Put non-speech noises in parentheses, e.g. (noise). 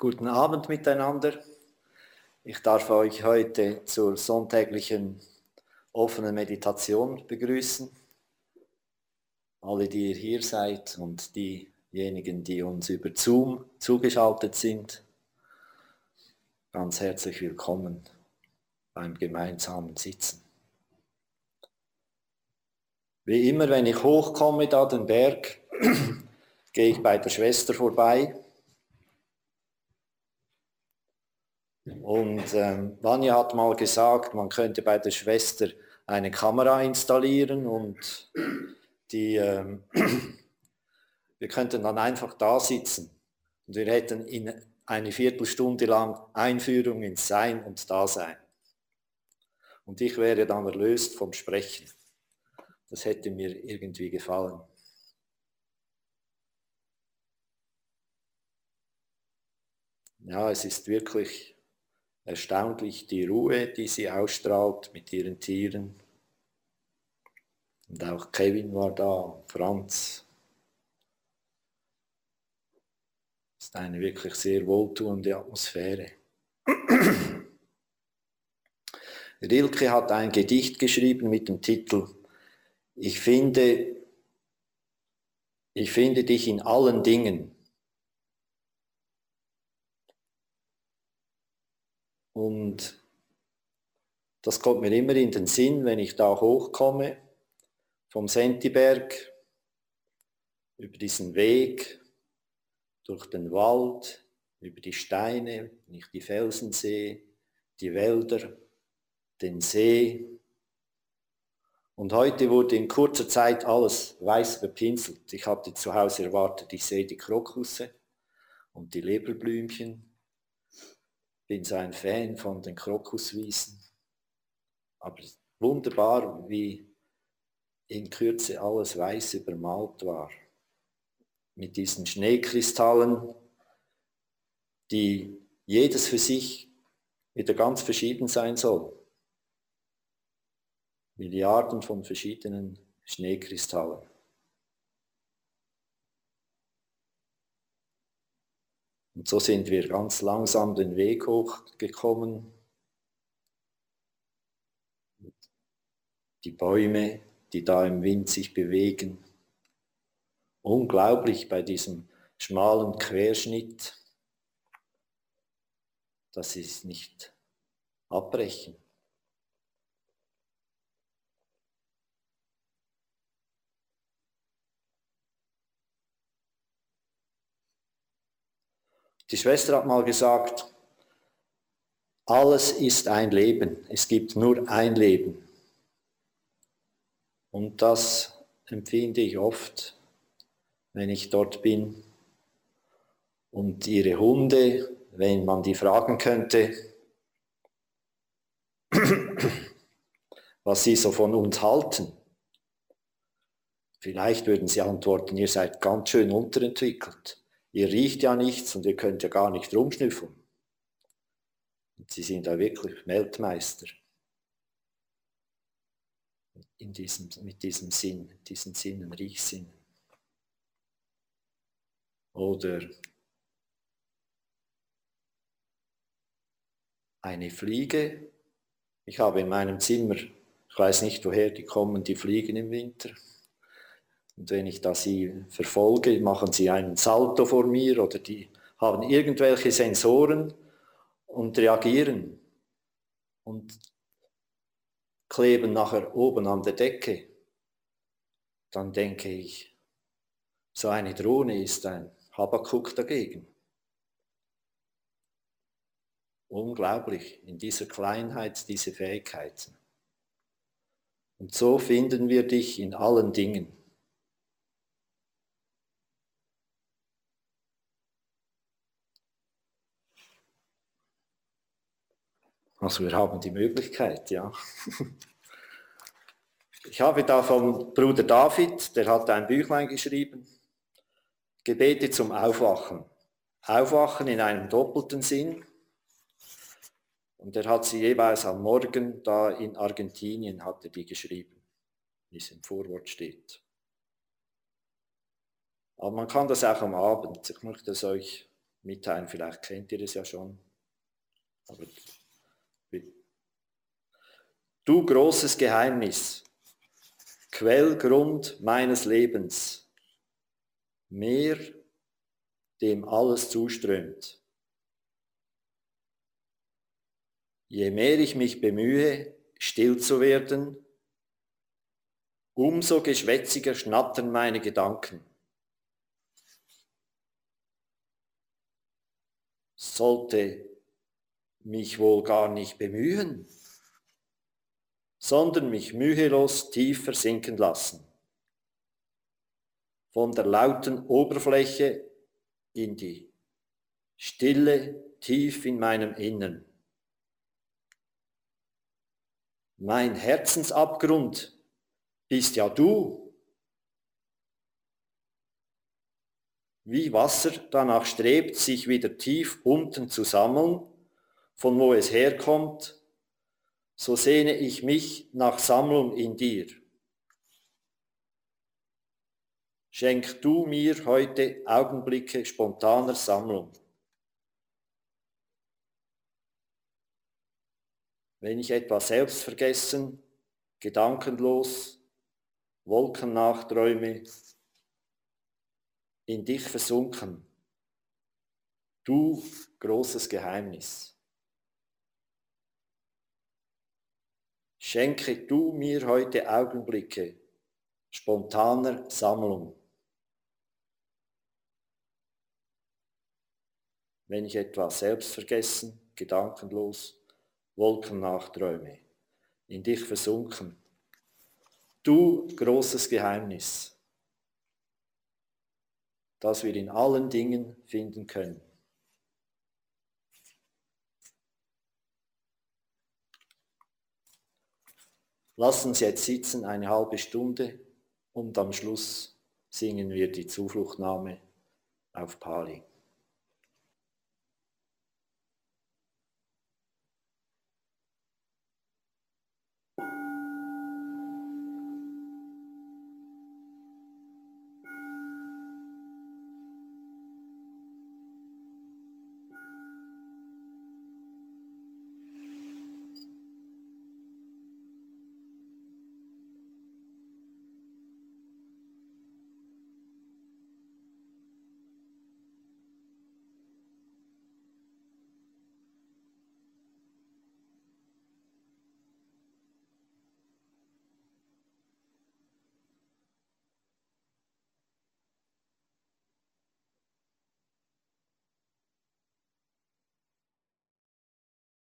Guten Abend miteinander. Ich darf euch heute zur sonntäglichen offenen Meditation begrüßen. Alle, die ihr hier seid und diejenigen, die uns über Zoom zugeschaltet sind, ganz herzlich willkommen beim gemeinsamen Sitzen. Wie immer, wenn ich hochkomme da den Berg, (clears throat) gehe ich bei der Schwester vorbei. Und ähm, Vanya hat mal gesagt, man könnte bei der Schwester eine Kamera installieren und die, ähm, (clears throat) wir könnten dann einfach da sitzen und wir hätten in eine Viertelstunde lang Einführung ins Sein und Dasein. Und ich wäre dann erlöst vom Sprechen. Das hätte mir irgendwie gefallen. Ja, es ist wirklich erstaunlich die Ruhe, die sie ausstrahlt mit ihren Tieren. Und auch Kevin war da, Franz. Es ist eine wirklich sehr wohltuende Atmosphäre. (clears throat) Rilke hat ein Gedicht geschrieben mit dem Titel Ich finde, ich finde dich in allen Dingen. Und das kommt mir immer in den Sinn, wenn ich da hochkomme, vom Sentiberg, über diesen Weg, durch den Wald, über die Steine, wenn ich die Felsen sehe, die Wälder, den See. Und heute wurde in kurzer Zeit alles weiß bepinselt. Ich hatte zu Hause erwartet, ich sehe die Krokusse und die Leberblümchen bin so ein Fan von den Krokuswiesen. Aber wunderbar, wie in Kürze alles weiß übermalt war. Mit diesen Schneekristallen, die jedes für sich wieder ganz verschieden sein soll. Milliarden von verschiedenen Schneekristallen. Und so sind wir ganz langsam den Weg hochgekommen. Die Bäume, die da im Wind sich bewegen. Unglaublich bei diesem schmalen Querschnitt, dass sie es nicht abbrechen. Die Schwester hat mal gesagt, alles ist ein Leben, es gibt nur ein Leben. Und das empfinde ich oft, wenn ich dort bin. Und ihre Hunde, wenn man die fragen könnte, (clears throat) was sie so von uns halten. Vielleicht würden sie antworten, ihr seid ganz schön unterentwickelt. Ihr riecht ja nichts und ihr könnt ja gar nicht rumschnüffeln. Und sie sind da wirklich Weltmeister in diesem, mit diesem Sinn, diesen Sinnen, Riechsinn. Oder eine Fliege. Ich habe in meinem Zimmer, ich weiß nicht woher die kommen, die Fliegen im Winter. Und wenn ich da sie verfolge, machen sie einen Salto vor mir oder die haben irgendwelche Sensoren und reagieren und kleben nachher oben an der Decke. Dann denke ich, so eine Drohne ist ein Habakuk dagegen. Unglaublich, in dieser Kleinheit diese Fähigkeiten. Und so finden wir dich in allen Dingen. Also wir haben die Möglichkeit, ja. (laughs) Ich habe da vom Bruder David, der hat ein Büchlein geschrieben, Gebete zum Aufwachen. Aufwachen in einem doppelten Sinn. Und er hat sie jeweils am Morgen da in Argentinien, hat er die geschrieben, wie es im Vorwort steht. Aber man kann das auch am Abend. Ich möchte es euch mitteilen. Vielleicht kennt ihr es ja schon. Aber du großes Geheimnis, Quellgrund meines Lebens, Meer, dem alles zuströmt. Je mehr ich mich bemühe, still zu werden, umso geschwätziger schnattern meine Gedanken. Sollte mich wohl gar nicht bemühen, sondern mich mühelos tief versinken lassen. Von der lauten Oberfläche in die Stille tief in meinem Innern. Mein Herzensabgrund bist ja du. Wie Wasser danach strebt, sich wieder tief unten zu sammeln, von wo es herkommt, so sehne ich mich nach Sammlung in dir. Schenk du mir heute Augenblicke spontaner Sammlung. Wenn ich etwa selbstvergessen, gedankenlos, Wolken nachträume, in dich versunken, du großes Geheimnis. Schenke du mir heute Augenblicke spontaner Sammlung. Wenn ich etwa selbstvergessen, gedankenlos, Wolken nachträume, in dich versunken. Du großes Geheimnis, das wir in allen Dingen finden können. Lass uns jetzt sitzen eine halbe Stunde und am Schluss singen wir die Zufluchtnahme auf Pali.